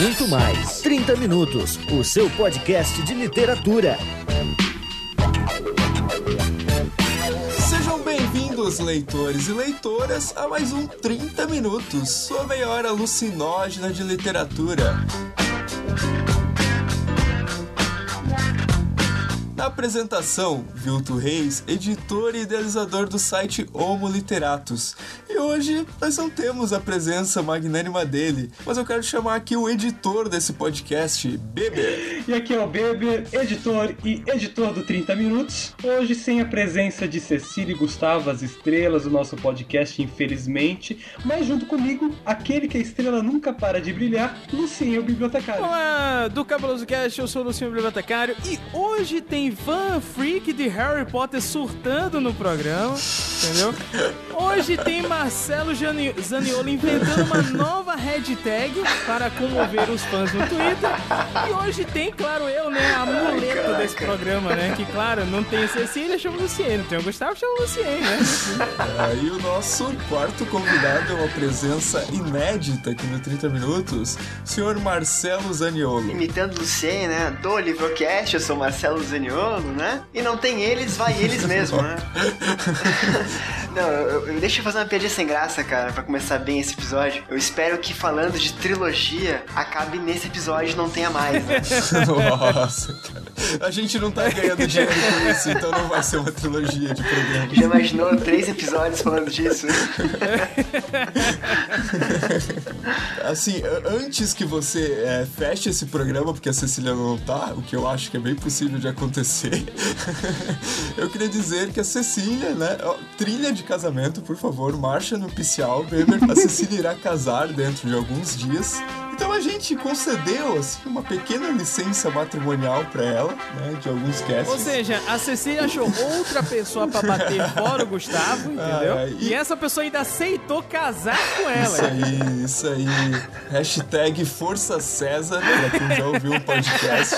muito mais. 30 Minutos, o seu podcast de literatura. Sejam bem-vindos, leitores e leitoras, a mais um 30 Minutos, sua meia hora alucinógena de literatura. Na apresentação, Vilto Reis, editor e idealizador do site Homo Literatus. E hoje nós não temos a presença magnânima dele, mas eu quero chamar aqui o editor desse podcast, Beber. E aqui é o Beber, editor e editor do 30 Minutos. Hoje sem a presença de Cecília e Gustavo, as estrelas do nosso podcast, infelizmente. Mas junto comigo, aquele que a estrela nunca para de brilhar, Lucinho, o bibliotecário. Olá, do Cabuloso Cast, eu sou o Lucinho Bibliotecário e hoje tem fã freak de Harry Potter surtando no programa, entendeu? Hoje tem Marcelo Jani- Zaniolo inventando uma nova hashtag para comover os fãs no Twitter. E hoje tem, claro, eu, né, a muleta desse programa, né? Que, claro, não tem Cecília, chama o Luciene. Não tem o Gustavo, chama o Luciene, né? Aí o nosso quarto convidado é uma presença inédita aqui no 30 Minutos, o senhor Marcelo Zaniolo. Imitando o Lucien, né? Do Livrocast, eu sou Marcelo Zaniolo, né? E não tem eles, vai eles mesmo, né? não, eu, eu- deixa eu fazer uma piadinha sem graça, cara, pra começar bem esse episódio. Eu espero que falando de trilogia, acabe nesse episódio e não tenha mais, né? Nossa, cara. A gente não tá ganhando dinheiro com isso, então não vai ser uma trilogia de programas. Já imaginou três episódios falando disso? Assim, antes que você é, feche esse programa, porque a Cecília não tá, o que eu acho que é bem possível de acontecer, eu queria dizer que a Cecília, né? trilha de casamento, por favor, marcha Beber. A Cecília irá casar dentro de alguns dias. Então a gente concedeu, assim, uma pequena licença matrimonial pra ela, né? De alguns casts. Ou seja, a Cecília achou outra pessoa pra bater fora o Gustavo, entendeu? Ah, e- E essa pessoa ainda aceitou casar com ela. Isso aí, isso aí. Hashtag Força César, pra quem já ouviu o podcast.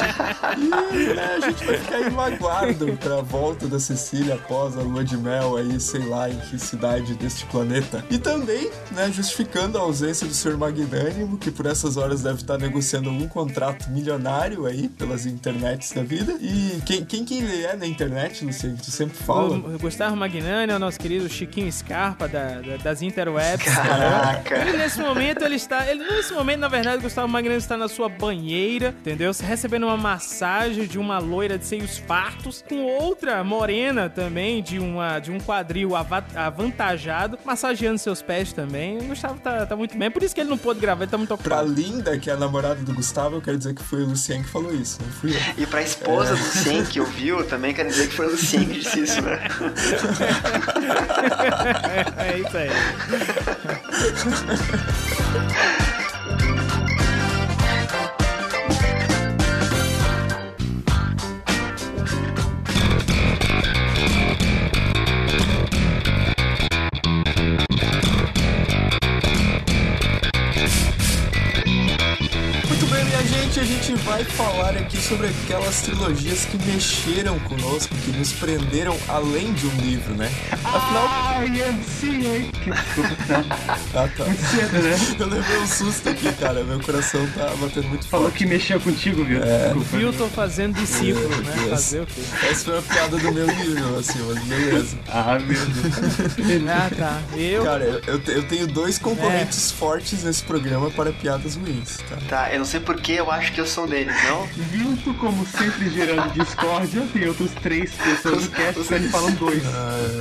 E né, a gente vai ficar aguardo pra volta da Cecília após a lua de mel aí, sei lá em que cidade deste planeta. E também, né, justificando a ausência do Sr. Magnânimo, que por essas horas deve estar negociando algum contrato milionário aí pelas internets da vida. E quem, quem que ele é na internet, Luciano? Tu sempre fala. O Gustavo Magnani é o nosso querido Chiquinho Scarpa da, da- das interwebs. Caraca. entendeu? Ele nesse momento ele está, ele nesse momento na verdade o Gustavo Magnani está na sua banheira, entendeu? Recebendo uma massagem de uma loira de seios fartos com outra morena também de uma de um quadril ava- avantajado, massageando seus pés também. O Gustavo tá, tá muito bem, por isso que ele não pôde gravar, ele tá muito Pra ocupado. Linda, que é a namorada do Gustavo, eu quero dizer que foi o Luciano que falou isso, não fui eu. E pra esposa do Lucien que ouviu, também quero dizer que foi o Lucien que disse isso, né? é isso aí. gente, a gente vai falar aqui sobre aquelas trilogias que mexeram conosco, que nos prenderam além de um livro, né? Afinal. Ai, sim, hein? Que desculpa, Ah, tá. muito cedo, né? Eu levei um susto aqui, cara. Meu coração tá batendo muito Falou forte. que mexeu contigo, viu? Desculpa. Viu, tô fazendo discípulo, Meu né? Deus. Fazer o quê? Essa foi uma piada do meu nível, assim, mas beleza. Ah, meu Deus. Ah, tá. Eu. Cara, eu, eu te- eu tenho dois concorrentes fortes nesse programa para piadas ruins, tá? Tá, eu não sei porquê, eu acho que eu um deles, não? Vilto, como sempre, gerando discórdia, tem outros três pessoas no cast, ele falam dois.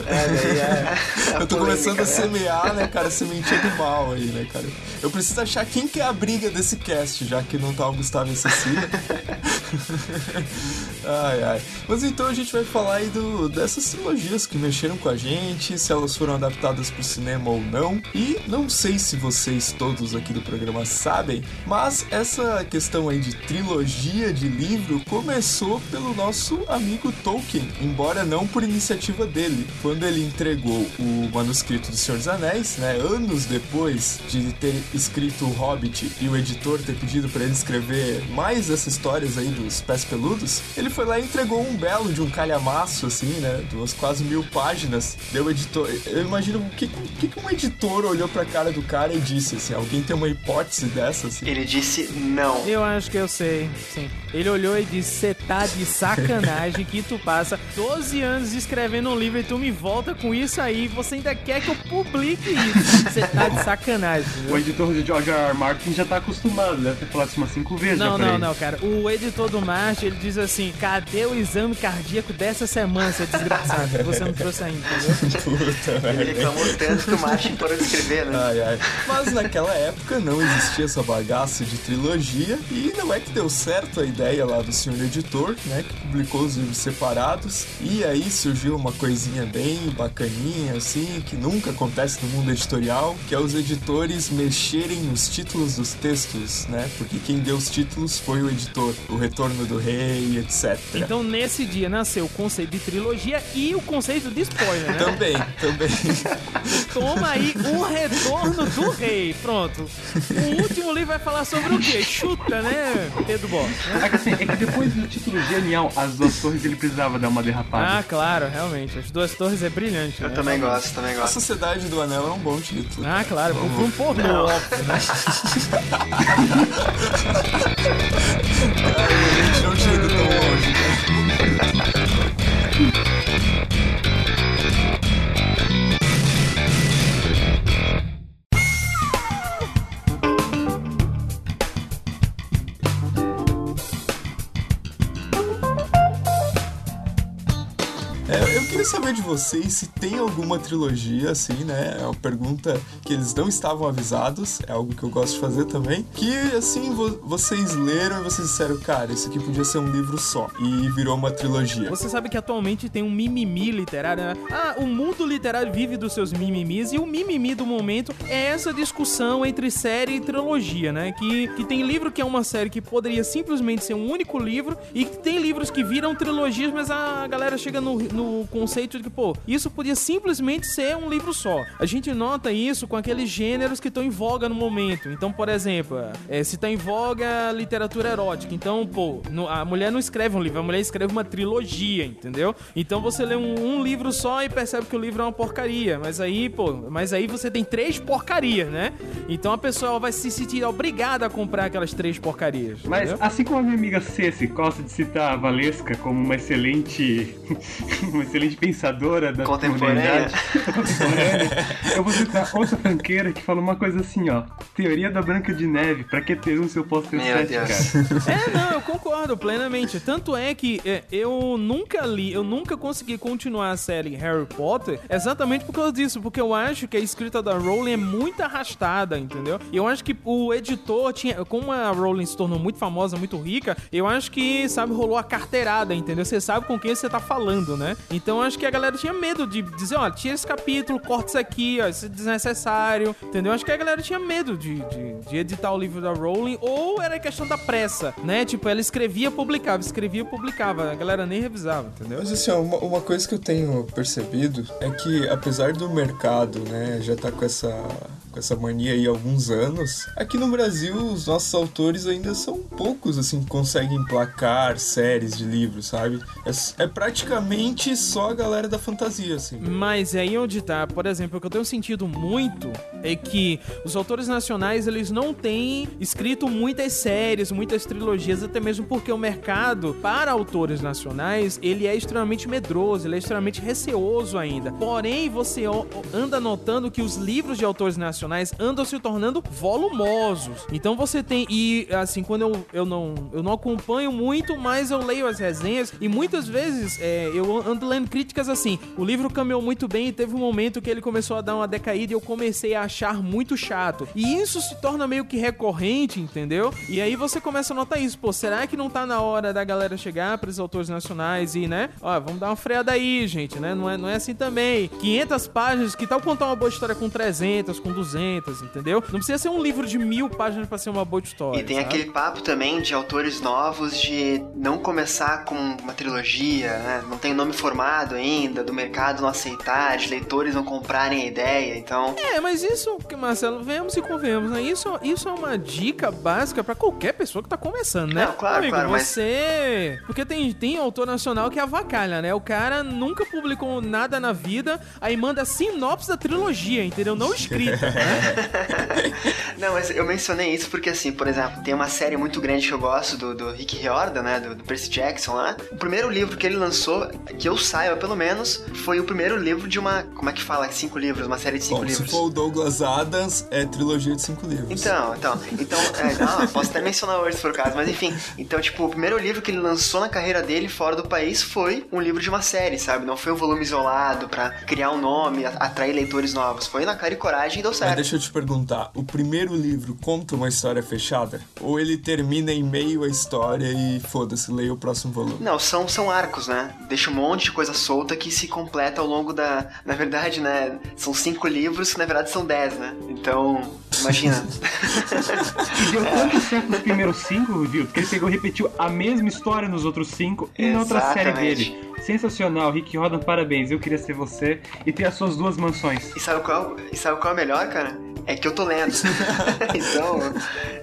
É, daí é. Eu tô polêmica, começando a né? semear, né, cara, sementinha do mal aí, né, cara? Eu preciso achar quem que é a briga desse cast, já que não tá o Gustavo e Cecília. ai, ai. Mas então a gente vai falar aí do, dessas trilogias que mexeram com a gente, se elas foram adaptadas pro cinema ou não. E não sei se vocês todos aqui do programa sabem, mas essa questão aí de trilogia de livro começou pelo nosso amigo Tolkien, embora não por iniciativa dele. Quando ele entregou o manuscrito do Senhor dos Anéis, né, anos depois de ter escrito o Hobbit e o editor ter pedido para ele escrever mais essas histórias aí dos pés peludos, ele foi lá e entregou um belo de um calhamaço, assim, né? De umas quase mil páginas. Deu editor. Eu imagino o que, que, que um editor olhou pra cara do cara e disse, assim, alguém tem uma hipótese dessa, assim? Ele disse não. Eu acho que eu sei, sim. Ele olhou e disse: Você tá de sacanagem que tu passa 12 anos escrevendo um livro e tu me volta com isso aí. Você ainda quer que eu publique isso? Você tá de sacanagem. O editor de George R. R. Martin já tá acostumado, deve ter falado isso umas cinco vezes. Não, não, ele. não, cara. O editor do Martin, ele diz assim: Cadê o exame cardíaco dessa semana, seu desgraçado? Você não trouxe ainda, entendeu? Puta, Ele reclamou tanto que o Martin parou de escrever, né? Ai, ai. Mas naquela época não existia essa bagaça de trilogia e não é que deu certo a ideia lá do senhor editor, né, que publicou os livros separados e aí surgiu uma coisinha bem bacaninha assim, que nunca acontece no mundo editorial, que é os editores mexerem nos títulos dos textos, né? Porque quem deu os títulos foi o editor, o Retorno do Rei, etc. Então, nesse dia nasceu o conceito de trilogia e o conceito de spoiler, né? Também, também. Toma aí o retorno do rei. Pronto. O último livro vai falar sobre o quê? Chuta, né, Pedro Boss? É que, assim, é que depois do título genial, As Duas Torres, ele precisava dar uma derrapada. Ah, claro, realmente. As duas torres é brilhante. Eu né? também gosto, também A gosto. Sociedade do Anel é um bom título. Ah, claro, por um pornô, óbvio, né? A gente não tinha ido tão longe? É, saber de vocês se tem alguma trilogia, assim, né? É uma pergunta que eles não estavam avisados, é algo que eu gosto de fazer também. Que, assim, vo- vocês leram e vocês disseram, cara, isso aqui podia ser um livro só. E virou uma trilogia. Você sabe que atualmente tem um mimimi literário, né? Ah, o mundo literário vive dos seus mimimis e o mimimi do momento é essa discussão entre série e trilogia, né? Que, que tem livro que é uma série que poderia simplesmente ser um único livro e que tem livros que viram trilogias, mas a galera chega no, no conceito de que, pô, isso podia simplesmente ser um livro só. A gente nota isso com aqueles gêneros que estão em voga no momento. Então, por exemplo, é, se tá em voga a literatura erótica, então, pô, no- a mulher não escreve um livro, a mulher escreve uma trilogia, entendeu? Então você lê um, um livro só e percebe que o livro é uma porcaria. Mas aí, pô, mas aí você tem três porcarias, né? Então a pessoa vai se sentir obrigada a comprar aquelas três porcarias. Mas entendeu? assim como a minha amiga Ceci gosta de citar a Valesca como uma excelente uma excelente pensadora da Contemporânea. contemporânea, eu vou citar outra franqueira que fala uma coisa assim, ó. Teoria da Branca de Neve, pra que ter um se eu posso ter Meu sete, Deus. cara? É, não, eu concordo plenamente. Tanto é que é, eu nunca li, eu nunca consegui continuar a série Harry Potter exatamente por causa disso, porque eu acho que a escrita da Rowling é muito arrastada, entendeu? E eu acho que o editor tinha, como a Rowling se tornou muito famosa, muito rica, eu acho que, sabe, rolou a carteirada, entendeu? Você sabe com quem você tá falando, né? Então eu acho que a galera tinha medo de dizer, ó, tira esse capítulo, corta isso aqui, ó, isso é desnecessário, entendeu? Acho que a galera tinha medo de, de, de editar o livro da Rowling, ou era questão da pressa, né? Tipo, ela escrevia, publicava, escrevia, publicava, a galera nem revisava, entendeu? Mas assim, uma, uma coisa que eu tenho percebido é que apesar do mercado, né, já tá com essa, com essa mania aí há alguns anos, aqui no Brasil os nossos autores ainda são poucos, assim, que conseguem emplacar séries de livros, sabe? É, é praticamente só a galera da fantasia, assim. Mas é aí onde tá, por exemplo, o que eu tenho sentido muito é que os autores nacionais, eles não têm escrito muitas séries, muitas trilogias, até mesmo porque o mercado para autores nacionais, ele é extremamente medroso, ele é extremamente receoso ainda. Porém, você anda notando que os livros de autores nacionais andam se tornando volumosos. Então você tem e assim, quando eu, eu não eu não acompanho muito, mas eu leio as resenhas e muitas vezes é, eu ando lendo críticas assim. O livro caminhou muito bem e teve um momento que ele começou a dar uma decaída e eu comecei a achar muito chato. E isso se torna meio que recorrente, entendeu? E aí você começa a notar isso. Pô, será que não tá na hora da galera chegar para os autores nacionais e, né? Ó, vamos dar uma freada aí, gente, né? Não é, não é assim também. 500 páginas, que tal contar uma boa história com 300, com 200, entendeu? Não precisa ser um livro de mil páginas para ser uma boa história. E tem sabe? aquele papo também de autores novos de não começar com uma trilogia, né? Não tem nome formado ainda, do mercado não aceitar, de leitores não comprarem a ideia, então... É, mas isso, Marcelo, vemos e convenhamos, né? Isso, isso é uma dica básica pra qualquer pessoa que tá começando, né? Não, claro, Amigo, claro, mas- você... Porque tem, tem autor nacional que avacalha, né? O cara nunca publicou nada na vida, aí manda sinopse da trilogia, entendeu? Não escrita? Não, mas eu mencionei isso porque, assim, por exemplo, tem uma série muito grande que eu gosto do, do Rick Riordan, né? Do, do Percy Jackson lá. O primeiro livro que ele lançou, que eu saiba pelo menos, foi o primeiro livro de uma. Como é que fala? Cinco livros, uma série de cinco Bom, se livros. for o Douglas Adams, é trilogia de cinco livros. Então, então, então, é, não, posso até mencionar hoje se for o caso, mas enfim. Então, tipo, o primeiro livro que ele lançou na carreira dele fora do país foi um livro de uma série, sabe? Não foi um volume isolado pra criar um nome, atrair leitores novos. Foi na cara e coragem e deu Mas deixa eu te perguntar, o primeiro livro conta uma história fechada? Ou ele termina em meio à história e foda-se, leia o próximo volume? Não, são, são arcos, né? Deixa um monte de coisa solta que se completa ao longo da. Na verdade, né? São cinco livros que na verdade são dez, né? Então, imagina. E deu tanto certo nos primeiros cinco, viu? Que ele pegou e repetiu a mesma história nos outros cinco e na outra série dele. Sensacional, Rick Rodan, parabéns. Eu queria ser você e ter as suas duas mansões. e sabe qual, e sabe qual é o melhor, cara? É que eu tô lendo. então.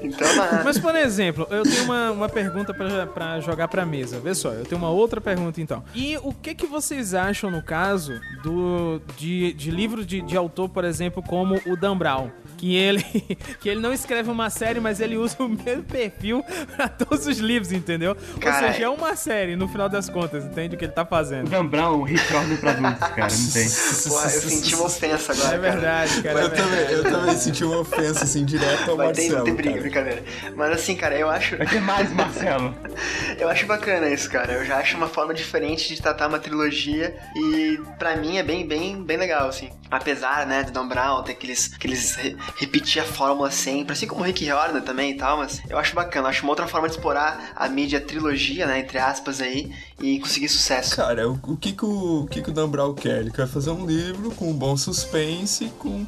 Então, na... Mas, por exemplo, eu tenho uma, uma pergunta pra, pra jogar pra mesa. Vê só, eu tenho uma outra pergunta então. E o que que vocês acham, no caso, do de, de livro de, de autor, por exemplo, como o Dan Brown? Que ele, que ele não escreve uma série, mas ele usa o mesmo perfil pra todos os livros, entendeu? Cara, Ou seja, é uma série, no final das contas, entende o que ele tá O fazendo. Dan Brown, o Rick pra adultos, cara, não tem. Porra, eu senti uma ofensa agora. É verdade, cara. é eu, também, verdade. Eu também senti uma ofensa, assim, direto ao Vai ter, Marcelo, tem briga, cara. brincadeira. Mas assim, cara, eu acho. Vai ter mais, Marcelo. Eu acho bacana isso, cara. Eu já acho uma forma diferente de tratar uma trilogia e pra mim é bem, bem, bem legal, assim. Apesar, né, do Dan Brown ter aqueles, aqueles re- repetir a fórmula sempre, assim como o Rick Riordan também e tal, mas eu acho bacana. Eu acho uma outra forma de explorar a mídia trilogia, né, entre aspas aí, e conseguir sucesso. Cara, o, o que que o, o que que o Dan Brown quer? Ele quer fazer um livro com um bom suspense, com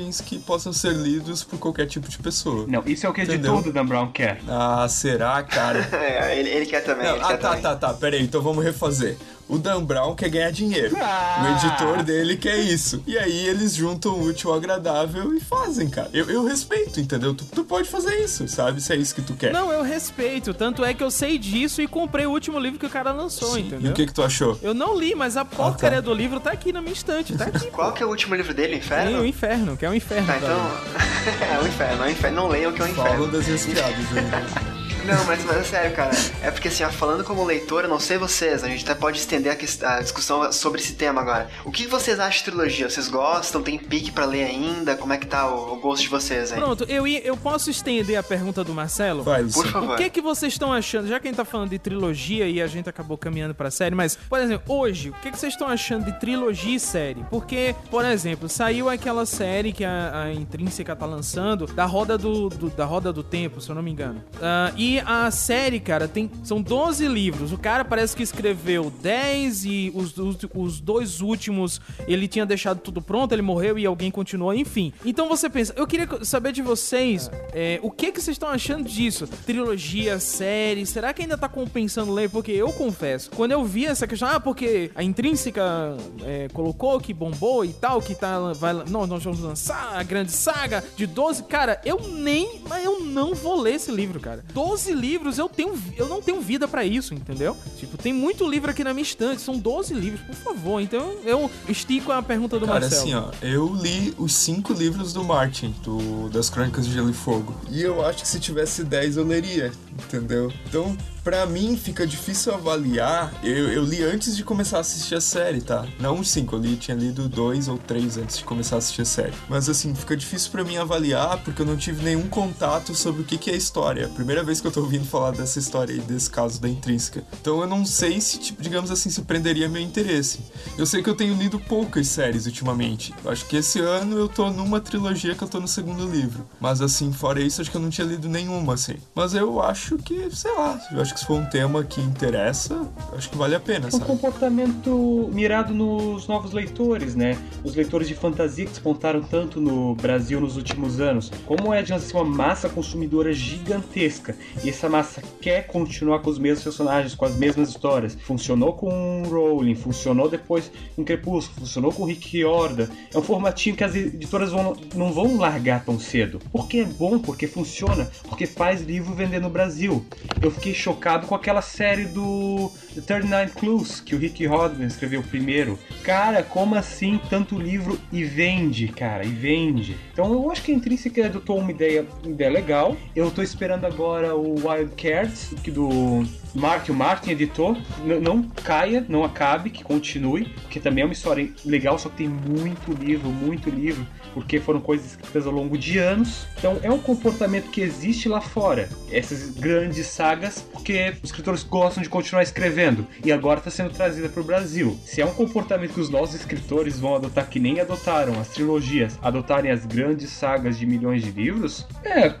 personagens que possam ser lidos por qualquer tipo de pessoa. Não, isso é o que de Entendeu? tudo o Dan Brown quer. Ah, será, cara? É, ele, ele quer também. Não, ele ah, quer tá, também. tá, tá. Pera aí, então vamos refazer. O Dan Brown quer ganhar dinheiro. Ah. O editor dele quer isso. E aí eles juntam o útil ao agradável e fazem, cara. Eu, eu respeito, entendeu? Tu, tu pode fazer isso, sabe? Se é isso que tu quer. Não, eu respeito. Tanto é que eu sei disso e comprei o último livro que o cara lançou, E entendeu? o que que tu achou? Eu não li, mas a porcaria do livro tá aqui na minha estante, tá aqui. Qual que é o último livro dele, Inferno? o Inferno, que é o Inferno. Tá, então. é o Inferno, é o Inferno. Não leiam que é o Inferno. Falam das resfriadas aí. Não, mas, mas é sério, cara. É porque assim, ó, falando como leitor, eu não sei vocês, a gente até pode estender a, a discussão sobre esse tema agora. O que vocês acham de trilogia? Vocês gostam? Tem pique pra ler ainda? Como é que tá o, o gosto de vocês aí? Pronto, eu, eu posso estender a pergunta do Marcelo? Vai, Por favor. O que que vocês estão achando? Já que a gente tá falando de trilogia e a gente acabou caminhando pra série, mas, por exemplo, hoje, o que que vocês estão achando de trilogia e série? Porque, por exemplo, saiu aquela série que a, a Intrínseca tá lançando, da Roda do, do- da Roda do Tempo, se eu não me engano. Ah, e a série, cara, tem, são 12 livros. O cara parece que escreveu 10 e os, os, os dois últimos ele tinha deixado tudo pronto, ele morreu e alguém continuou, enfim. Então você pensa, eu queria saber de vocês é, o que que vocês estão achando disso? Trilogia, série, será que ainda tá compensando ler? Porque eu confesso, quando eu vi essa questão, ah, porque a Intrínseca é, colocou que bombou e tal, que tá, vai, não, nós vamos lançar a grande saga de 12, cara, eu nem, mas eu não vou ler esse livro, cara. 12 livros, eu tenho, eu não tenho vida pra isso, entendeu? Tipo, tem muito livro aqui na minha estante, são 12 livros, por favor. Então eu estico a pergunta do Cara, Marcelo. assim, ó, eu li os cinco livros do Martin, do, das Crônicas de Gelo e Fogo. E eu acho que se tivesse 10 eu leria, entendeu? Então, pra mim, fica difícil avaliar. Eu, eu li antes de começar a assistir a série, tá? Não os cinco, eu li, tinha lido dois ou três antes de começar a assistir a série. Mas assim, fica difícil pra mim avaliar porque eu não tive nenhum contato sobre o que, que é a história. É a primeira vez que eu tô ouvindo falar dessa história aí, desse caso da intrínseca. Então eu não sei se, tipo, digamos assim, se prenderia meu interesse. Eu sei que eu tenho lido poucas séries ultimamente. Eu acho que esse ano eu tô numa trilogia que eu tô no segundo livro. Mas assim, fora isso, acho que eu não tinha lido nenhuma, assim. Mas eu acho que, sei lá, eu acho acho que se for um tema que interessa, acho que vale a pena, um sabe? comportamento mirado nos novos leitores, né? Os leitores de fantasia que despontaram tanto no Brasil nos últimos anos. Como é, digamos assim, uma massa consumidora gigantesca e essa massa quer continuar com os mesmos personagens, com as mesmas histórias. Funcionou com Rowling, funcionou depois com Crepúsculo, funcionou com Rick Riordan. É um formatinho que as editoras vão, não vão largar tão cedo. Porque é bom, porque funciona, porque faz livro vender no Brasil. Eu fiquei chocado com aquela série do The 39 Clues, que o Rick Riordan escreveu primeiro. Cara, como assim tanto livro e vende, cara, e vende. Então eu acho que a Intrínseca adotou uma ideia, uma ideia legal. Eu tô esperando agora o Wild Cards, que do Mark, o Martin editou. N não caia, não acabe, que continue, porque também é uma história legal, só que tem muito livro, muito livro, porque foram coisas escritas ao longo de anos. Então é um comportamento que existe lá fora. Essas grandes sagas, porque os escritores gostam de continuar escrevendo e agora está sendo trazida para o Brasil. Se é um comportamento que os nossos escritores vão adotar que nem adotaram as trilogias, adotarem as grandes sagas de milhões de livros, é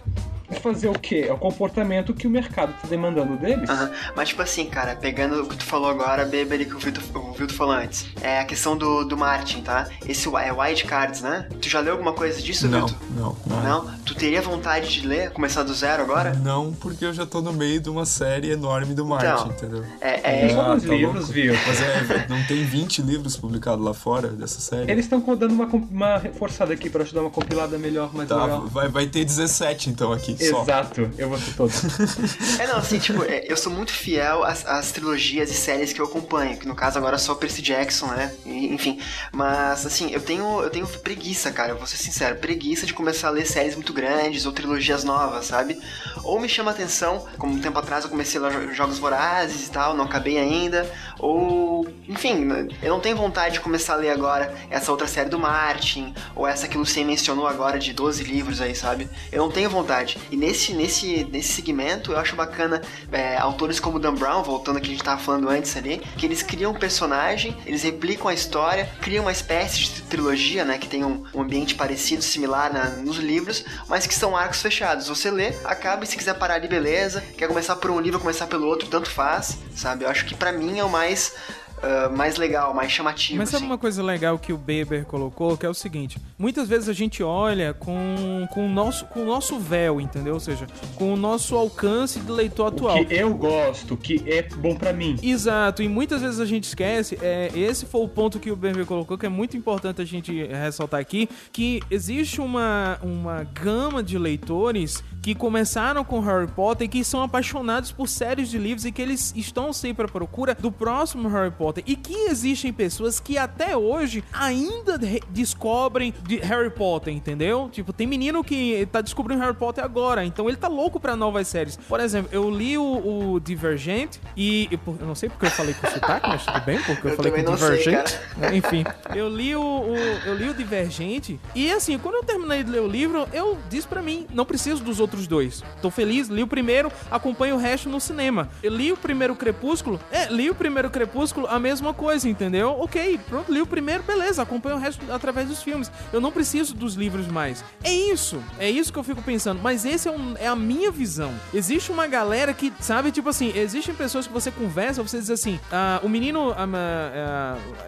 fazer o quê? É o comportamento que o mercado tá demandando deles. Aham. Mas, tipo assim, cara, pegando o que tu falou agora, Beber, que o Vitor, o Vitor falou antes, é a questão do, do Martin, tá? Esse é Wild Cards, né? Tu já leu alguma coisa disso, Não, Vitor? não, não. Não? Tu teria vontade de ler, começar do zero agora? Não, porque eu já tô no meio de uma série enorme do Martin, Então, entendeu? É, é, Ah, tá livros, louco. viu? Mas é, não tem 20 livros publicados lá fora dessa série? Eles estão dando uma, uma reforçada aqui pra te dar uma compilada melhor, mais Tá, legal. vai, vai ter 17 então aqui, só. Exato, eu vou ter todos. É, não, assim, tipo, é, eu sou muito fiel às, às trilogias e séries que eu acompanho, que no caso agora é só Percy Jackson, né? E, enfim, mas assim, eu tenho, eu tenho preguiça, cara, eu vou ser sincero, preguiça de começar a ler séries muito grandes ou trilogias novas, sabe? Ou me chama atenção, como um tempo atrás eu comecei lá jo- Jogos Vorazes e tal, não acabei ainda, ou, enfim, eu não tenho vontade de começar a ler agora essa outra série do Martin, ou essa que o Lucien mencionou agora de 12 livros aí, sabe? Eu não tenho vontade. E nesse, nesse, nesse segmento, eu acho bacana é, autores como Dan Brown, voltando ao que a gente tava falando antes ali, que eles criam um personagem, eles replicam a história, criam uma espécie de trilogia, né, que tem um, um ambiente parecido, similar na- nos livros, mas que são arcos fechados. Você lê, acaba e se quiser parar ali, beleza. Quer começar por um livro, começar pelo outro, tanto faz, sabe? Eu acho que pra mim é o mais, ah, mais legal, mais chamativo. Mas sabe assim. uma coisa legal que o Beber colocou, que é o seguinte: muitas vezes a gente olha com, com, o, nosso, com o nosso véu, entendeu? Ou seja, com o nosso alcance de leitor atual. O que eu gosto, que é bom pra mim. Exato, e muitas vezes a gente esquece, é, esse foi o ponto que o Beber colocou, que é muito importante a gente ressaltar aqui, que existe uma, uma gama de leitores que começaram com Harry Potter e que são apaixonados por séries de livros e que eles estão sempre à procura do próximo Harry Potter. E que existem pessoas que até hoje ainda re- descobrem de Harry Potter, entendeu? Tipo, tem menino que tá descobrindo Harry Potter agora, então ele tá louco pra novas séries. Por exemplo, eu li o, o Divergent e, e por- eu não sei porque eu falei com sotaque, mas tudo bem, porque eu, Eu falei com não sei. Enfim, eu li o, o- eu li o Divergente e assim, quando eu terminei de ler o livro, eu disse pra mim, não preciso dos outros dois. Tô feliz, li o primeiro, acompanho o resto no cinema. Eu li o primeiro Crepúsculo, é, li o primeiro Crepúsculo, a mesma coisa, entendeu? OK, pronto, li o primeiro, beleza, acompanho o resto através dos filmes. Eu não preciso dos livros mais. É isso, é isso que eu fico pensando, mas esse é, um- é a minha visão. Existe uma galera que, sabe, tipo assim, existem pessoas que você conversa, você diz assim, ah, o menino, a,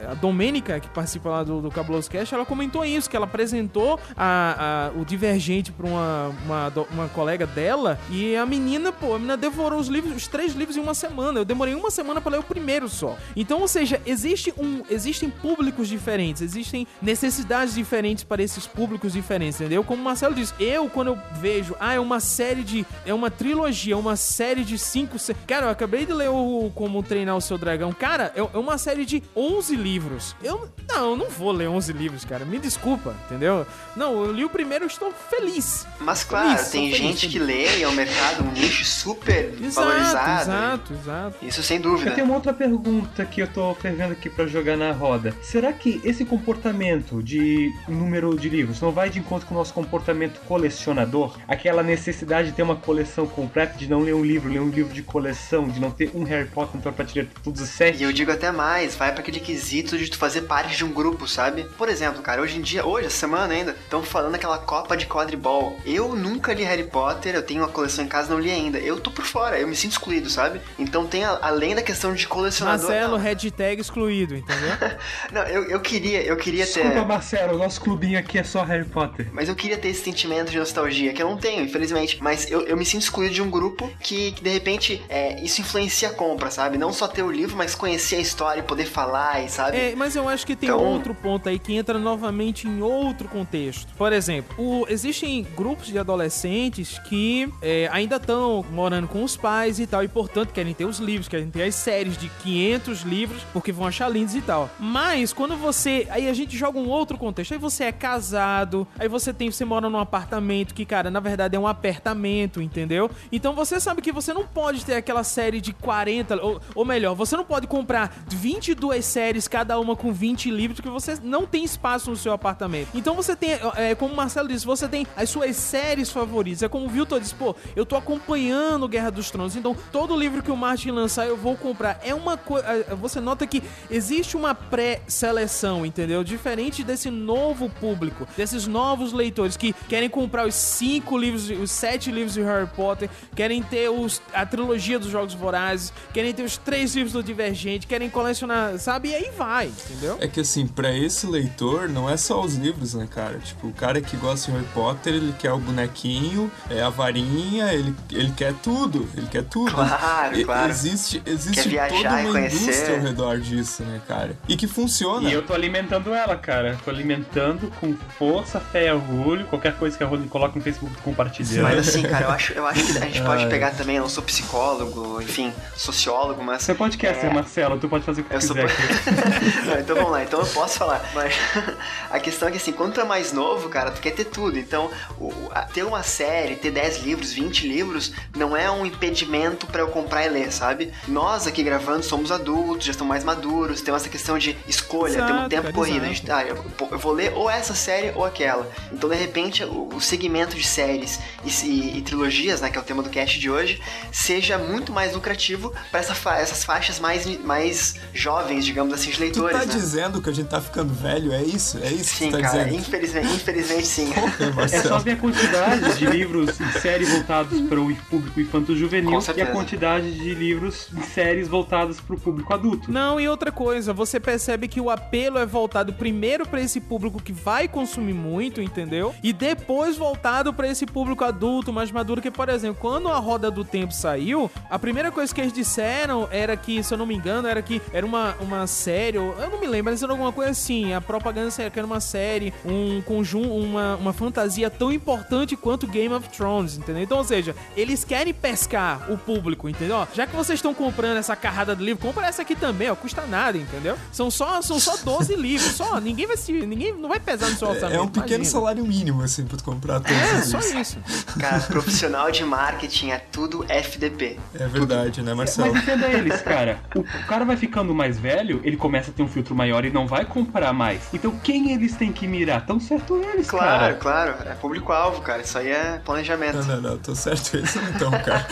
a, a Domênica, que participa lá do, do Cabuloso Cast, ela comentou isso, que ela apresentou a, a- o Divergente pra uma, uma, uma colega dela, e a menina, pô, a menina devorou os livros, os três livros em uma semana. Eu demorei uma semana pra ler o primeiro só. Então, ou seja, existe um, existem públicos diferentes, existem necessidades diferentes para esses públicos diferentes, entendeu? Como o Marcelo disse, eu, quando eu vejo, ah, é uma série de. É uma trilogia, é uma série de cinco. se- Cara, eu acabei de ler o Como Treinar o Seu Dragão. Cara, é é uma série de 11 livros. Eu. Não, eu não vou ler 11 livros, cara. Me desculpa, entendeu? Não, eu li o primeiro, eu estou feliz. Mas claro, Feliz, tem feliz, gente feliz. que lê e é um mercado, um nicho super Exato, valorizado. exato, exato. Isso sem Eu dúvida. tenho uma outra pergunta que eu tô fervendo aqui pra jogar na roda. Será que esse comportamento de número de livros não vai de encontro com o nosso comportamento colecionador? Aquela necessidade de ter uma coleção completa, de não ler um livro, ler um livro de coleção, de não ter um Harry Potter na tua prateleira, todos os E sete? eu digo até mais, vai pra aquele quesito de tu fazer parte de um grupo, sabe? Por exemplo, cara, hoje em dia, hoje, essa semana ainda, estão falando aquela Copa de Quadribol. Eu nunca li Harry Potter, eu tenho uma coleção em casa não li ainda. Eu tô por fora, eu me sinto excluído, sabe? Então tem a, além da questão de colecionador. Marcelo, não, hashtag excluído, entendeu? não eu, eu queria, eu queria ter. Desculpa, Marcelo, o nosso clubinho aqui é só Harry Potter. Mas eu queria ter esse sentimento de nostalgia, que eu não tenho, infelizmente. Mas eu, eu me sinto excluído de um grupo que, que de repente, é, isso influencia a compra, sabe? Não só ter o livro, mas conhecer a história e poder falar, e sabe? É, mas eu acho que tem Então- outro ponto aí que entra novamente em outro contexto. Por exemplo, o- existem grupos de adolescentes que é, ainda estão morando com os pais e tal, e portanto querem ter os livros, querem ter as séries de 500 livros, porque vão achar lindos e tal. Mas quando você. Aí a gente joga um outro contexto. Aí você é casado, aí você tem. Você mora num apartamento que, cara, na verdade é um apertamento, entendeu? Então você sabe que você não pode ter aquela série de 40, ou, ou melhor, você não pode comprar 22 séries, cada uma com 20 livros, porque você não tem espaço no seu apartamento. Então você tem, é, como o Marcelo disse, você tem as suas séries favoritas. É como o Viltor disse, pô, eu tô acompanhando Guerra dos Tronos, então todo livro que o Martin lançar eu vou comprar. É uma coisa. Você nota que existe uma pré-seleção, entendeu? Diferente desse novo público, desses novos leitores que querem comprar os cinco livros, os sete livros de Harry Potter, querem ter os, a trilogia dos Jogos Vorazes, querem ter os três livros do Divergente, querem colecionar, sabe? E aí vai, entendeu? É que assim, pra esse leitor, não é só os livros, né, cara? Tipo, o cara que gosta de Harry Potter, ele quer o bonequinho, é a varinha, ele, ele quer tudo, ele quer tudo. Claro, E- claro. Existe, existe Quer viajar toda e uma conhecer. indústria redor disso, né, cara? E que funciona. E eu tô alimentando ela, cara. Tô alimentando com força, fé e orgulho. Qualquer coisa que a Rose coloca no Facebook, compartilhando. Mas assim, cara, eu acho, eu acho que a gente pode pegar também, eu não sou psicólogo, enfim, sociólogo, mas. Você é podcaster, É. Marcelo, tu pode fazer o que Eu sou. quiser aqui. Não, então vamos lá, então eu posso falar. Mas a questão é que assim, quando tu é mais novo, cara, tu quer ter tudo. Então, o- a- ter uma série, ter 10 livros, 20 livros, não é um impedimento pra eu comprar e ler, sabe? Nós aqui gravando somos adultos, já estamos mais maduros, temos essa questão de escolha, Exato, temos tempo cara, corrido. A exato. gente, ah, eu, eu vou ler ou essa série ou aquela. Então, de repente, o, o segmento de séries e, e- e trilogias, né, que é o tema do cast de hoje, seja muito mais lucrativo para essa fa- essas faixas mais, mais jovens, digamos assim, de Tu leitores. tá né? dizendo que a gente tá ficando velho? É isso? É isso Sim, que tu tá cara, dizendo? infelizmente, infelizmente sim. Porra, É só ver a quantidade de livros em série voltados para o público infanto-juvenil e a quantidade de livros em séries voltadas para o público adulto. Não, e outra coisa, você percebe que o apelo é voltado primeiro pra esse público que vai consumir muito, entendeu? E depois voltado pra esse público adulto, mais maduro, que, por exemplo, quando a Roda do Tempo saiu, a primeira coisa que eles disseram era que, se eu não me engano, era que era uma, uma série, eu não me lembro, mas era alguma coisa assim, a propaganda era que era uma série, um conjunto, uma, uma fantasia tão importante quanto Game of Thrones, entendeu? Então, ou seja, eles querem pescar o público, entendeu? Já que vocês estão comprando essa carrada de livro, compra essa aqui também, ó, custa nada, entendeu? São só, são só 12 livros, só, ninguém vai se, ninguém não vai pesar no seu orçamento. É um pequeno imagina. salário mínimo, assim, pra tu comprar todos É, os só livros. isso. Cara, profissional de marketing é tudo FDP. É verdade, né, Marcelo? Mas entenda eles, cara. O cara vai ficando mais velho, ele começa a ter um filtro maior e não vai comprar mais. Então quem eles têm que mirar? Tão certo eles, Claro, cara. claro, é público-alvo, cara. Isso aí é planejamento. Não, não, não, tô certo isso então, cara.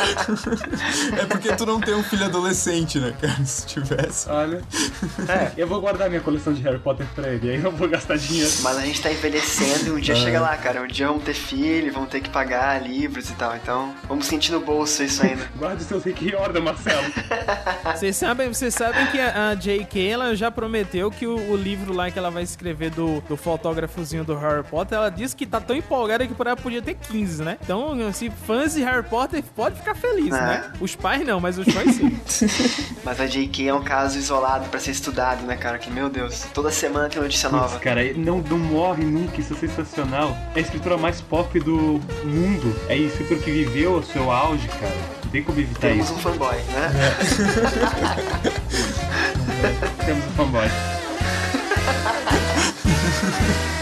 é porque tu não tem um filho adolescente, né, cara? Se tivesse. Olha. É, eu vou guardar minha coleção de Harry Potter pra ele, aí eu vou gastar dinheiro. Mas a gente tá envelhecendo e um É. dia chega lá, cara. Um dia vamos ter filho, vamos ter que pagar livros e tal. Então, vamos sentir no bolso isso ainda. Guarde seus Rick Horda, Marcelo. Vocês sabem, vocês sabem que a, a J.K. ela já prometeu que o, o livro lá que ela vai escrever do, do fotógrafozinho do Harry Potter, ela disse que tá tão empolgada que por ela podia ter 15, né? Então, assim, fãs de Harry Potter pode ficar feliz, É. né? Os pais não, mas os fãs sim. Mas a JK é um caso isolado pra ser estudado, né, cara? Que, meu Deus, toda semana tem notícia Putz, nova. cara, não, não morre nunca, isso é sensacional. É a escritura mais pop do mundo. É a escritura que viveu o seu auge, cara. Não tem como evitar Temos isso. um fanboy, né? Temos um fanboy.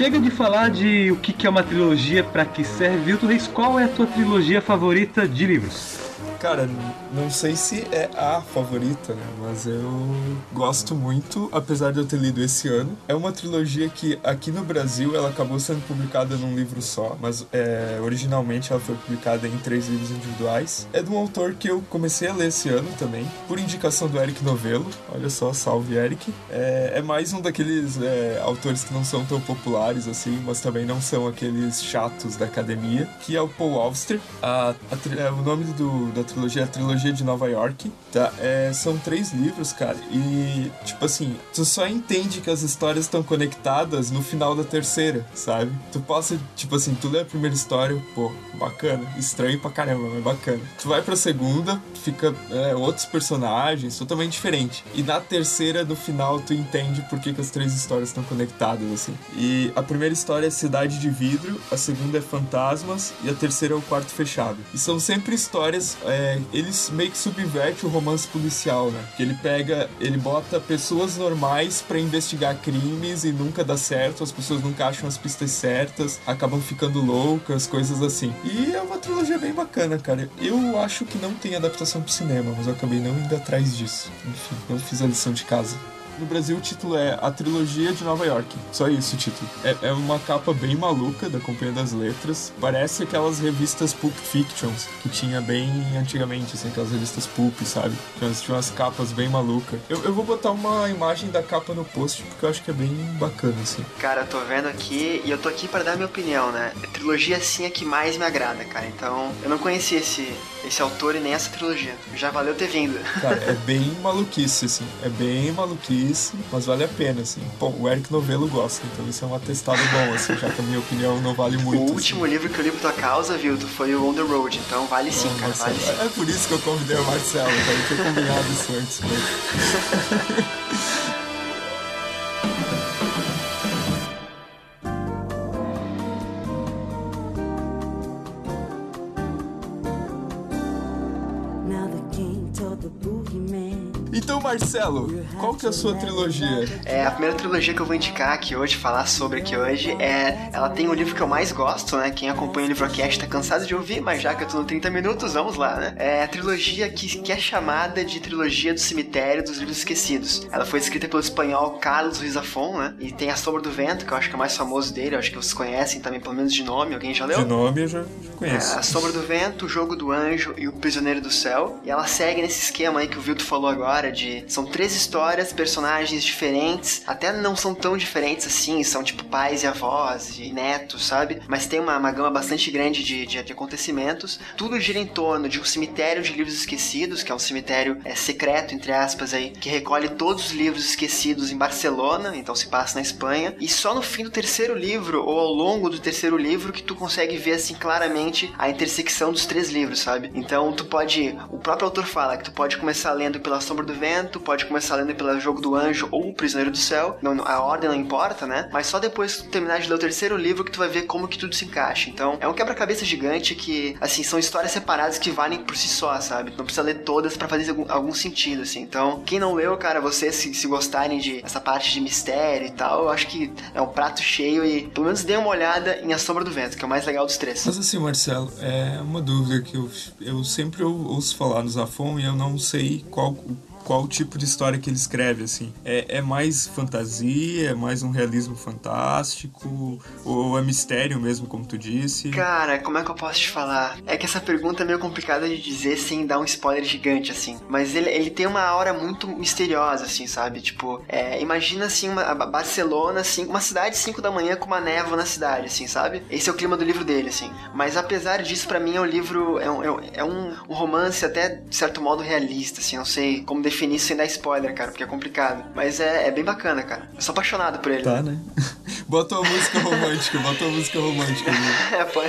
Chega de falar de o que é uma trilogia, pra que serve. Vilto Reis, qual é a tua trilogia favorita de livros? Cara, não sei se é a favorita, né? Mas eu gosto muito, apesar de eu ter lido esse ano. É uma trilogia que aqui no Brasil ela acabou sendo publicada num livro só, mas é, originalmente ela foi publicada em três livros individuais. É de um autor que eu comecei a ler esse ano também, por indicação do Eric Novello. Olha só, salve Eric. É, é mais um daqueles é, autores que não são tão populares assim, mas também não são aqueles chatos da academia, que é o Paul Auster. A, a, é, o nome do, da trilogia a Trilogia de Nova York, tá? É, são três livros, cara, e, tipo assim, tu só entende que as histórias estão conectadas no final da terceira, sabe? Tu passa, tipo assim, tu lê a primeira história, pô, bacana, estranho pra caramba, mas bacana. Tu vai pra segunda, fica é, outros personagens, totalmente diferente. E na terceira, no final, tu entende por que, que as três histórias estão conectadas, assim. E a primeira história é Cidade de Vidro, a segunda é Fantasmas e a terceira é O Quarto Fechado. E são sempre histórias, é, eles meio que subverte o romance policial, né? Que ele pega, ele bota pessoas normais para investigar crimes e nunca dá certo, as pessoas nunca acham as pistas certas, acabam ficando loucas, coisas assim. E é uma trilogia bem bacana, cara. Eu acho que não tem adaptação pro cinema, mas eu acabei não indo atrás disso. Enfim, não fiz a lição de casa. No Brasil o título é A Trilogia de Nova York. Só isso o título. É, é uma capa bem maluca da Companhia das Letras. Parece aquelas revistas Pulp Fictions que tinha bem antigamente, assim, aquelas revistas Pulp, sabe? Tinha, tinha umas capas bem malucas. Eu, eu vou botar uma imagem da capa no post porque eu acho que é bem bacana, assim. Cara, eu tô vendo aqui e eu tô aqui para dar minha opinião, né? A trilogia assim é que mais me agrada, cara. Então, eu não conhecia esse, esse autor e nem essa trilogia. Já valeu ter vindo. Cara, é bem maluquice, assim. É bem maluquice, mas vale a pena, assim. Bom, o Eric Novello gosta, então isso é um atestado bom, assim, já que a minha opinião não vale muito. O assim. último livro que eu li por tua causa, Vilto, foi o On The Road. Então, vale sim, cara, Marcelo, vale sim. É por isso que eu convidei o Marcelo, cara. Eu tinha combinado isso antes, mas... Marcelo, qual que é a sua trilogia? É, a primeira trilogia que eu vou indicar aqui hoje, falar sobre aqui hoje, é. Ela tem o livro que eu mais gosto, né? Quem acompanha o Livrocast tá cansado de ouvir, mas já que eu tô no 30 minutos, vamos lá, né? É a trilogia que, que é chamada de Trilogia do Cemitério dos Livros Esquecidos. Ela foi escrita pelo espanhol Carlos Ruiz Zafón, né? E tem A Sombra do Vento, que eu acho que é o mais famoso dele, eu acho que vocês conhecem também, pelo menos de nome. Alguém já leu? De nome eu já, já É, conheço. a Sombra do Vento, o Jogo do Anjo e o Prisioneiro do Céu. E ela segue nesse esquema aí que o Vilto falou agora de são três histórias, personagens diferentes, até não são tão diferentes assim, são tipo pais e avós e netos, sabe? Mas tem uma, uma gama bastante grande de, de, de acontecimentos. Tudo gira em torno de um cemitério de livros esquecidos, que é um cemitério é, secreto, entre aspas, aí, que recolhe todos os livros esquecidos em Barcelona, então se passa na Espanha. E só no fim do terceiro livro, ou ao longo do terceiro livro, que tu consegue ver assim claramente a intersecção dos três livros, sabe? Então tu pode. O próprio autor fala que tu pode começar lendo pela Sombra do Vento, pode começar lendo pelo Jogo do Anjo ou o Prisioneiro do Céu. Não, a ordem não importa, né? Mas só depois que tu terminar de ler o terceiro livro que tu vai ver como que tudo se encaixa. Então é um quebra-cabeça gigante que, assim, são histórias separadas que valem por si só, sabe? Tu não precisa ler todas pra fazer algum, algum sentido, assim. Então, quem não leu, cara, vocês se, se gostarem de essa parte de mistério e tal, eu acho que é um prato cheio e pelo menos dê uma olhada em A Sombra do Vento, que é o mais legal dos três. Mas assim, Marcelo, é uma dúvida que eu, eu sempre ou- ouço falar no Zafon e eu não sei qual, qual tipo de história que ele escreve, assim. É, é mais fantasia, é mais um realismo fantástico, ou é mistério mesmo, como tu disse? Cara, como é que eu posso te falar? É que essa pergunta é meio complicada de dizer sem dar um spoiler gigante, assim. Mas ele, ele tem uma aura muito misteriosa, assim, sabe? Tipo, é, imagina, assim, uma Barcelona, assim, uma cidade 5 da manhã com uma névoa na cidade, assim, sabe? Esse é o clima do livro dele, assim. Mas apesar disso, pra mim, é um livro... É um, é um- é um romance até, de certo modo, realista, assim. Não sei como definir sem dar spoiler, cara, porque é complicado. Mas é, é bem bacana, cara. Eu sou apaixonado por ele. Tá, né? bota uma música romântica, bota uma música romântica. né? É, pô.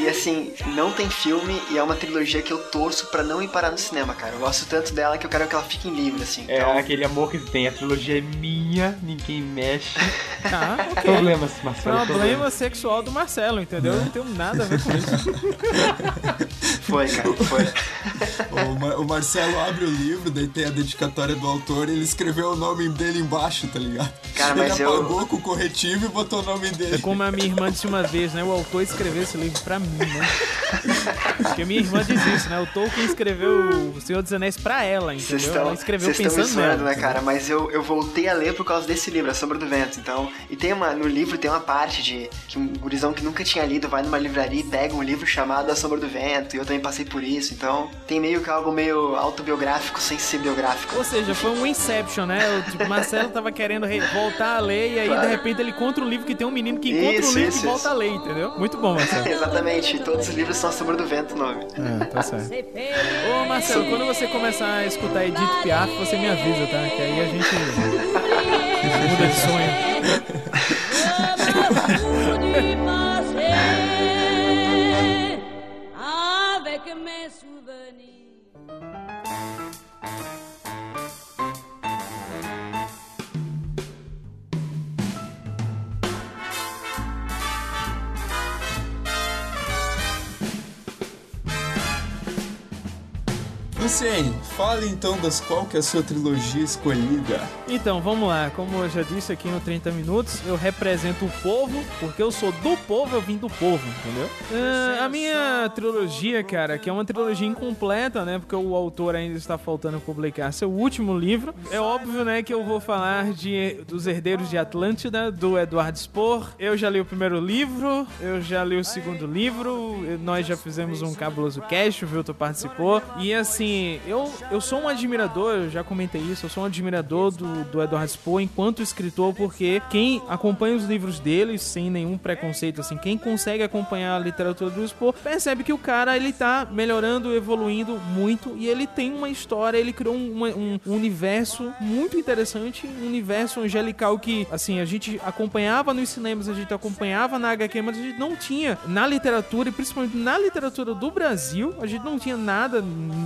E assim, não tem filme e é uma trilogia que eu torço pra não ir parar no cinema, cara. Eu gosto tanto dela que eu quero que ela fique em livro, assim. É Então, aquele amor que tem. A trilogia é minha, ninguém mexe. Ah, ok. Problemas, Marcelo. Problema sexual do Marcelo, entendeu? Eu não tenho nada a ver com isso. foi, cara, foi. O, Mar- o Marcelo abre o livro, daí tem a dedicatória do autor e ele escreveu o nome dele embaixo, tá ligado? Cara, ele mas eu- apagou com o corretivo e botou o nome É dele. como a minha irmã disse uma vez, né? O autor escreveu esse livro pra mim, né? Porque minha irmã diz isso, né? O Tolkien escreveu O Senhor dos Anéis pra ela, entendeu? estão, Ela escreveu vocês estão me pensando zoando, né, cara? Mas eu, eu voltei a ler por causa desse livro, A Sombra do Vento. Então, e tem uma, no livro tem uma parte de que um gurizão que nunca tinha lido vai numa livraria e pega um livro chamado A Sombra do Vento. E eu também passei por isso. Então, tem meio que algo meio autobiográfico sem ser biográfico. Ou seja, foi um Inception, né? O tipo, Marcelo tava querendo re- voltar a ler e aí Claro. de repente ele encontra um livro que tem um menino que encontra Isso, um livro isso, que volta isso. a ler, entendeu? Muito bom, Marcelo. Exatamente, todos os livros são A Sombra do Vento o nome. É, tá certo. Ô Marcelo, quando você começar a escutar Edith Piaf, você me avisa, tá? Que aí a gente muda de sonho. Avec mes souvenirs. Luciene, fale então das qual que é a sua trilogia escolhida. Então, vamos lá. Como eu já disse aqui no 30 Minutos, eu represento o povo, porque eu sou do povo, eu vim do povo, entendeu? Ah, a minha trilogia, cara, que é uma trilogia incompleta, né? Porque o autor ainda está faltando publicar seu último livro. É óbvio, né, que eu vou falar de dos Herdeiros de Atlântida, do Eduardo Spohr. Eu já li o primeiro livro, eu já li o segundo livro, e nós já fizemos um cabuloso cast, o Vilton participou. E assim, eu, eu sou um admirador, eu já comentei isso, eu sou um admirador do, do Eduardo Spohr enquanto escritor, porque quem acompanha os livros dele sem nenhum preconceito, assim, quem consegue acompanhar a literatura do Spohr, percebe que o cara, ele tá melhorando, evoluindo muito, e ele tem uma história, ele criou um, uma- um universo muito interessante, um universo angelical que, assim, a gente acompanhava nos cinemas, a gente acompanhava na HQ, mas a gente não tinha na literatura, e principalmente na literatura do Brasil, a gente não tinha nada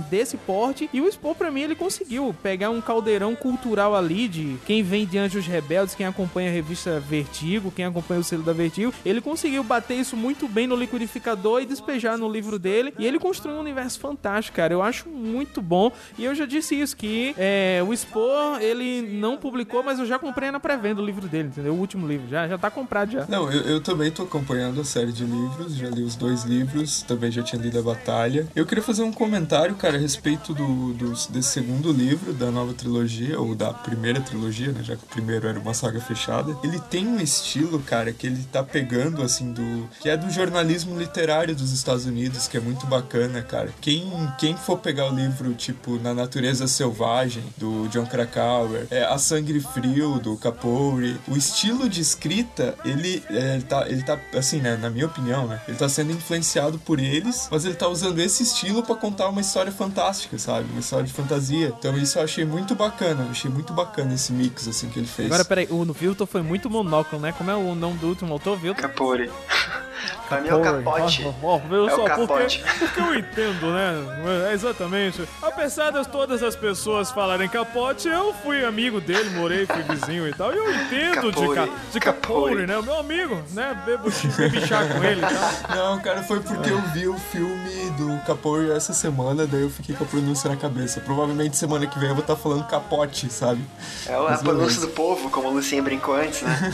desse porte, e o Spohr, pra mim, ele conseguiu pegar um caldeirão cultural ali de quem vem de Anjos Rebeldes, quem acompanha a revista Vertigo, quem acompanha o selo da Vertigo, ele conseguiu bater isso muito bem no liquidificador e despejar no livro dele, e ele construiu um universo fantástico, cara, eu acho muito bom, e eu já disse isso, que é, o Spohr, ele não publicou, mas eu já comprei na pré-venda o livro dele, entendeu? O último livro, já, já tá comprado já. Não, eu, eu também tô acompanhando a série de livros, já li os dois livros, também já tinha lido a Batalha. Eu queria fazer um comentário, cara, a respeito do, do- desse segundo livro da nova trilogia, ou da primeira trilogia, né, já que o primeiro era uma saga fechada. Ele tem um estilo, cara, que ele tá pegando, assim, do... que é do jornalismo literário dos Estados Unidos, que é muito bacana, cara. Quem, quem for pegar o livro, tipo, Na Natureza Selvagem, do John Krakauer, é, A Sangue Frio, do Capori, o estilo de escrita, ele, é, ele tá, ele tá, assim, né, na minha opinião, né, ele tá sendo influenciado por eles, mas ele tá usando esse estilo pra contar uma história fantástica, sabe? Uma história de fantasia. Então isso eu achei muito bacana, eu achei muito bacana esse mix, assim, que ele fez. Agora, peraí, o Vilton foi muito monóculo, né? Como é o nome do último autor, Vilton? Capore. Pra mim é o capote. Viu É o capote. Porque, porque eu entendo, né? É exatamente. Apesar de todas as pessoas falarem capote, eu fui amigo dele, morei, fui vizinho e tal. E eu entendo de, Capore. ca, de Capore. capore, né? O meu amigo, né? Bebo, bebi chá com ele e tal. Não, cara, foi porque eu vi o filme do Capori essa semana, daí eu fiquei com a pronúncia na cabeça. Provavelmente semana que vem eu vou estar falando capote, sabe? É o- a pronúncia do povo, como o Lucinha brincou antes, né?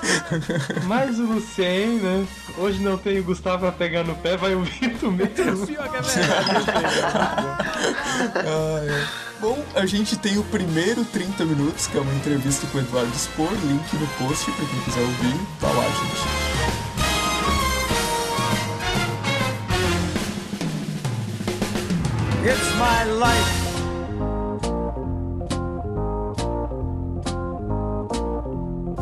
Mais o Lucien, né? Hoje não tem o Gustavo pra pegar no pé, vai o Vitor mesmo. Ah, é. Bom, a gente tem o primeiro 30 minutos, que é uma entrevista com o Eduardo Spor, link no post pra quem quiser ouvir. Tá lá, gente. It's my life.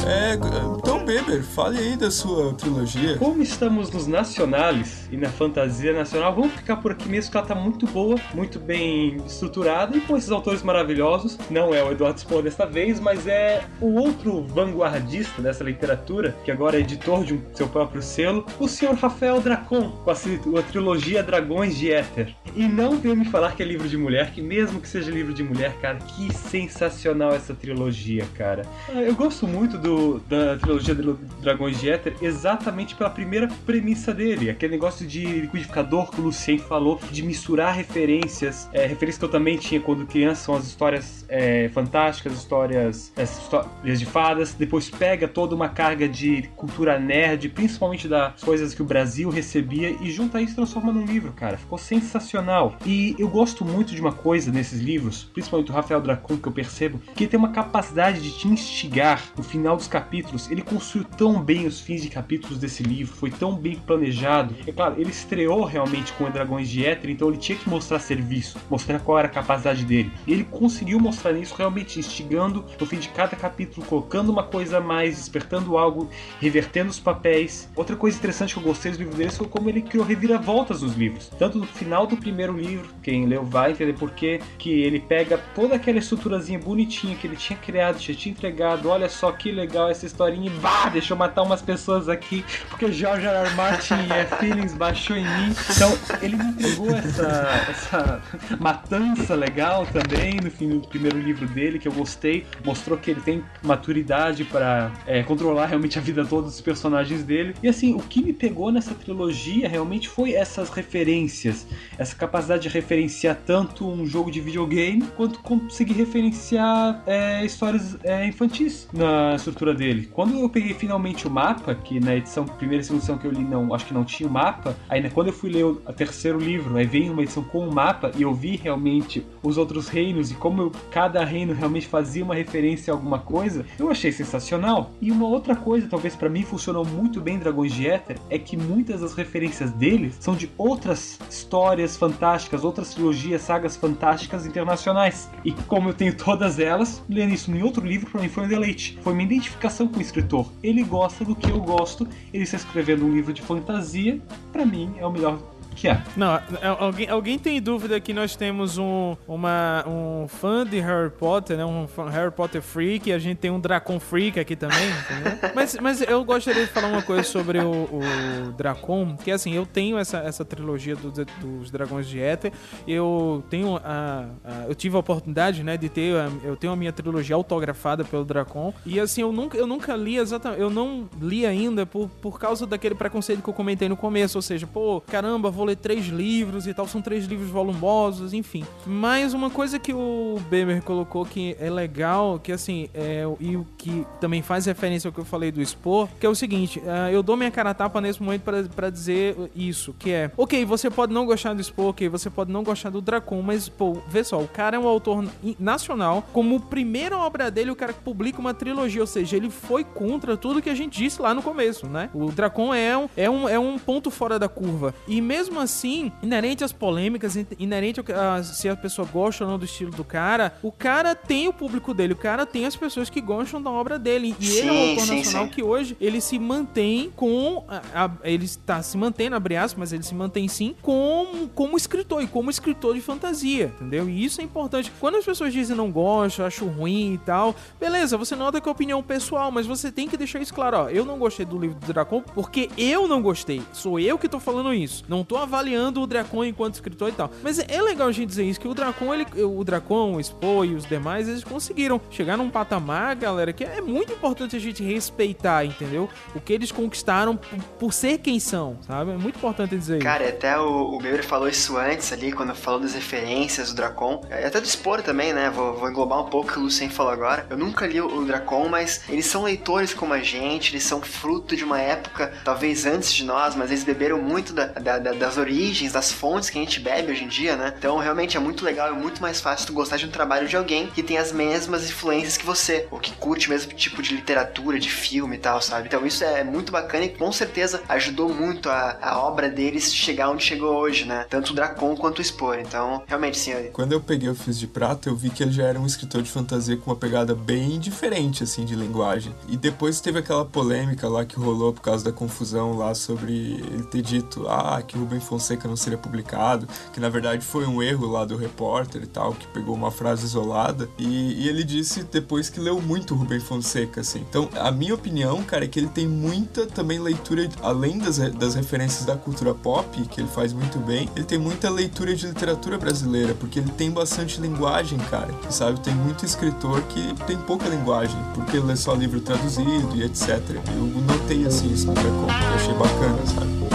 Eh, é, Beber, fale aí da sua trilogia. Como estamos nos nacionais e na fantasia nacional, vamos ficar por aqui mesmo, que ela tá muito boa, muito bem estruturada e com esses autores maravilhosos. Não é o Eduardo Spohr desta vez, mas é o outro vanguardista dessa literatura, que agora é editor de um- seu próprio selo, o senhor Rafael Dracon, com a, a trilogia Dragões de Éter. E não venha me falar que é livro de mulher, que mesmo que seja livro de mulher, cara, que sensacional essa trilogia, cara. Ah, Eu gosto muito do, da trilogia Dragões de Éter exatamente pela primeira premissa dele, aquele negócio de liquidificador que o Lucien falou, de misturar referências, é, referências que eu também tinha quando criança, são as histórias é, fantásticas, histórias, as histórias de fadas, depois pega toda uma carga de cultura nerd, principalmente das coisas que o Brasil recebia, e junta isso e transforma num livro, cara. Ficou sensacional. E eu gosto muito de uma coisa nesses livros, principalmente do Rafael Dracon, que eu percebo, que tem uma capacidade de te instigar no final dos capítulos. Ele construiu tão bem os fins de capítulos desse livro, foi tão bem planejado. É claro, ele estreou realmente com Dragões de Éter, então ele tinha que mostrar serviço, mostrar qual era a capacidade dele. E ele conseguiu mostrar isso realmente instigando no fim de cada capítulo, colocando uma coisa a mais, despertando algo, revertendo os papéis. Outra coisa interessante que eu gostei do livro dele foi como ele criou reviravoltas nos livros. Tanto no final do primeiro livro, quem leu vai entender por que ele pega toda aquela estruturazinha bonitinha que ele tinha criado, já tinha entregado, olha só que legal essa historinha e bah, deixa eu matar umas pessoas aqui, porque George R. R. Martin é feelings baixou em mim. Então, ele me entregou essa, essa matança legal também no fim do primeiro livro dele, que eu gostei. Mostrou que ele tem maturidade para é, controlar realmente a vida toda dos personagens dele. E assim, o que me pegou nessa trilogia realmente foi essas referências, essa capacidade de referenciar tanto um jogo de videogame quanto conseguir referenciar é, histórias é, infantis na estrutura dele. Quando eu peguei finalmente o mapa, que na edição primeira e segunda edição que eu li não, acho que não tinha o mapa, aí né, quando eu fui ler o terceiro livro, aí veio uma edição com o mapa e eu vi realmente os outros reinos e como eu, cada reino realmente fazia uma referência a alguma coisa, eu achei sensacional. E uma outra coisa, talvez para mim funcionou muito bem Dragões de Éter, é que muitas das referências dele são de outras histórias fantásticas, outras trilogias, sagas fantásticas internacionais. E como eu tenho todas elas, lendo isso em outro livro para mim foi um deleite. Foi uma identificação com o escritor. Ele gosta do que eu gosto, ele está escrevendo um livro de fantasia, para mim é o melhor que é. Não, é, alguém, alguém tem dúvida que nós temos um, uma, um fã de Harry Potter, né? Um fã, Harry Potter freak, e a gente tem um Dracon freak aqui também, entendeu? mas, mas eu gostaria de falar uma coisa sobre o, o Dracon, que assim, eu tenho essa, essa trilogia do, dos Dragões de Éter, eu tenho a, a, eu tive a oportunidade, né, de ter, a, eu tenho a minha trilogia autografada pelo Dracon, e assim, eu nunca, eu nunca li exatamente, eu não li ainda por, por causa daquele preconceito que eu comentei no começo, ou seja, pô, caramba, vou ler três livros e tal, são três livros volumosos, enfim. Mas uma coisa que o Bemer colocou que é legal, que assim, é, e o que também faz referência ao que eu falei do expor, que é o seguinte, uh, eu dou minha cara a tapa nesse momento para dizer isso, que é, ok, você pode não gostar do expor, ok, você pode não gostar do Dracon, mas, pô, vê só, o cara é um autor nacional, como primeira obra dele, o cara publica uma trilogia, ou seja, ele foi contra tudo que a gente disse lá no começo, né? O Dracon é um, é um, é um ponto fora da curva. E mesmo assim, inerente às polêmicas, inerente a se a pessoa gosta ou não do estilo do cara, o cara tem o público dele, o cara tem as pessoas que gostam da obra dele. E sim, ele é um autor sim, nacional sim. que hoje ele se mantém com. A, a, ele está se mantendo, abre aspas, mas ele se mantém sim como, como escritor e como escritor de fantasia, entendeu? E isso é importante. Quando as pessoas dizem não gosto, acho ruim e tal, beleza, você nota que é opinião pessoal, mas você tem que deixar isso claro, ó. Eu não gostei do livro do Dracon porque eu não gostei. Sou eu que tô falando isso. Não tô avaliando o Dracon enquanto escritor e tal. Mas é legal a gente dizer isso, que o Dracon, ele, o Dracon, o Spo e os demais, eles conseguiram chegar num patamar, galera, que é muito importante a gente respeitar, entendeu? O que eles conquistaram por, por ser quem são, sabe? É muito importante dizer isso. Cara, até o, o Beber falou isso antes ali, quando falou das referências do Dracon. É, até do Spore também, né? Vou, vou englobar um pouco o que o Lucien falou agora. Eu nunca li o, o Dracon, mas eles são leitores como a gente, eles são fruto de uma época, talvez antes de nós, mas eles beberam muito da, da, da, das origens, das fontes que a gente bebe hoje em dia, né? Então realmente é muito legal, é muito mais fácil tu gostar de um trabalho de alguém que tem as mesmas influências que você, ou que curte o mesmo tipo de literatura, de filme e tal, sabe? Então isso é muito bacana e com certeza ajudou muito a, a obra deles chegar onde chegou hoje, né? Tanto o Dracon quanto o Spore. Então, realmente, sim. Quando eu peguei o Fios de Prata, eu vi que ele já era um escritor de fantasia com uma pegada bem diferente, assim, de linguagem. E depois teve aquela polêmica lá que rolou por causa da confusão lá sobre ele ter dito, ah, que o Rubem Rubem Fonseca não seria publicado, que na verdade foi um erro lá do repórter e tal, que pegou uma frase isolada. E, e ele disse depois que leu muito Rubem Fonseca, assim. Então, a minha opinião, cara, é que ele tem muita também leitura, além das, das referências da cultura pop, que ele faz muito bem, ele tem muita leitura de literatura brasileira, porque ele tem bastante linguagem, cara. Sabe? Tem muito escritor que tem pouca linguagem, porque lê só livro traduzido e etc. Eu notei assim isso no eu achei bacana, sabe?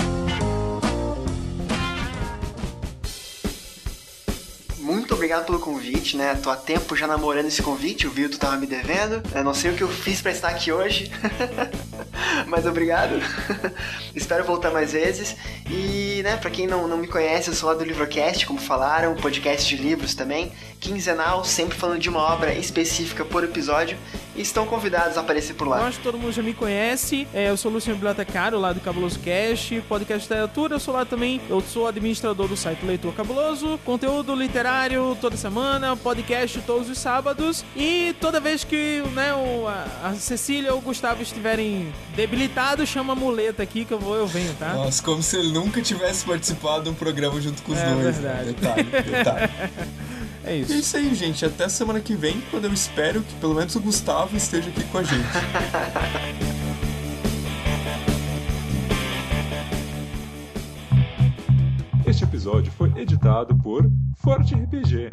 Obrigado pelo convite, né? Tô há tempo já namorando esse convite, o Vildo tava me devendo. Eu não sei o que eu fiz pra estar aqui hoje, mas obrigado. Espero voltar mais vezes. E, né, pra quem não, não me conhece, eu sou lá do Livrocast, como falaram, podcast de livros também, quinzenal, sempre falando de uma obra específica por episódio. E estão convidados a aparecer por Eu lá. acho que todo mundo já me conhece. É, eu sou o Luciano Bibliotecário, lá do Cabuloso Cast, podcast de literatura. Eu sou lá também, eu sou administrador do site Leitor Cabuloso. Conteúdo literário toda semana, podcast todos os sábados. E toda vez que né, o- a, a Cecília ou o Gustavo estiverem debilitados, chama a muleta aqui que eu vou, eu venho, tá? Nossa, como se ele nunca tivesse participado de um programa junto com os É dois. verdade. Né? Detalhe, detalhe. É E é isso. isso aí, gente. Até semana que vem, quando eu espero que pelo menos o Gustavo esteja aqui com a gente. Este episódio foi editado por Forte RPG.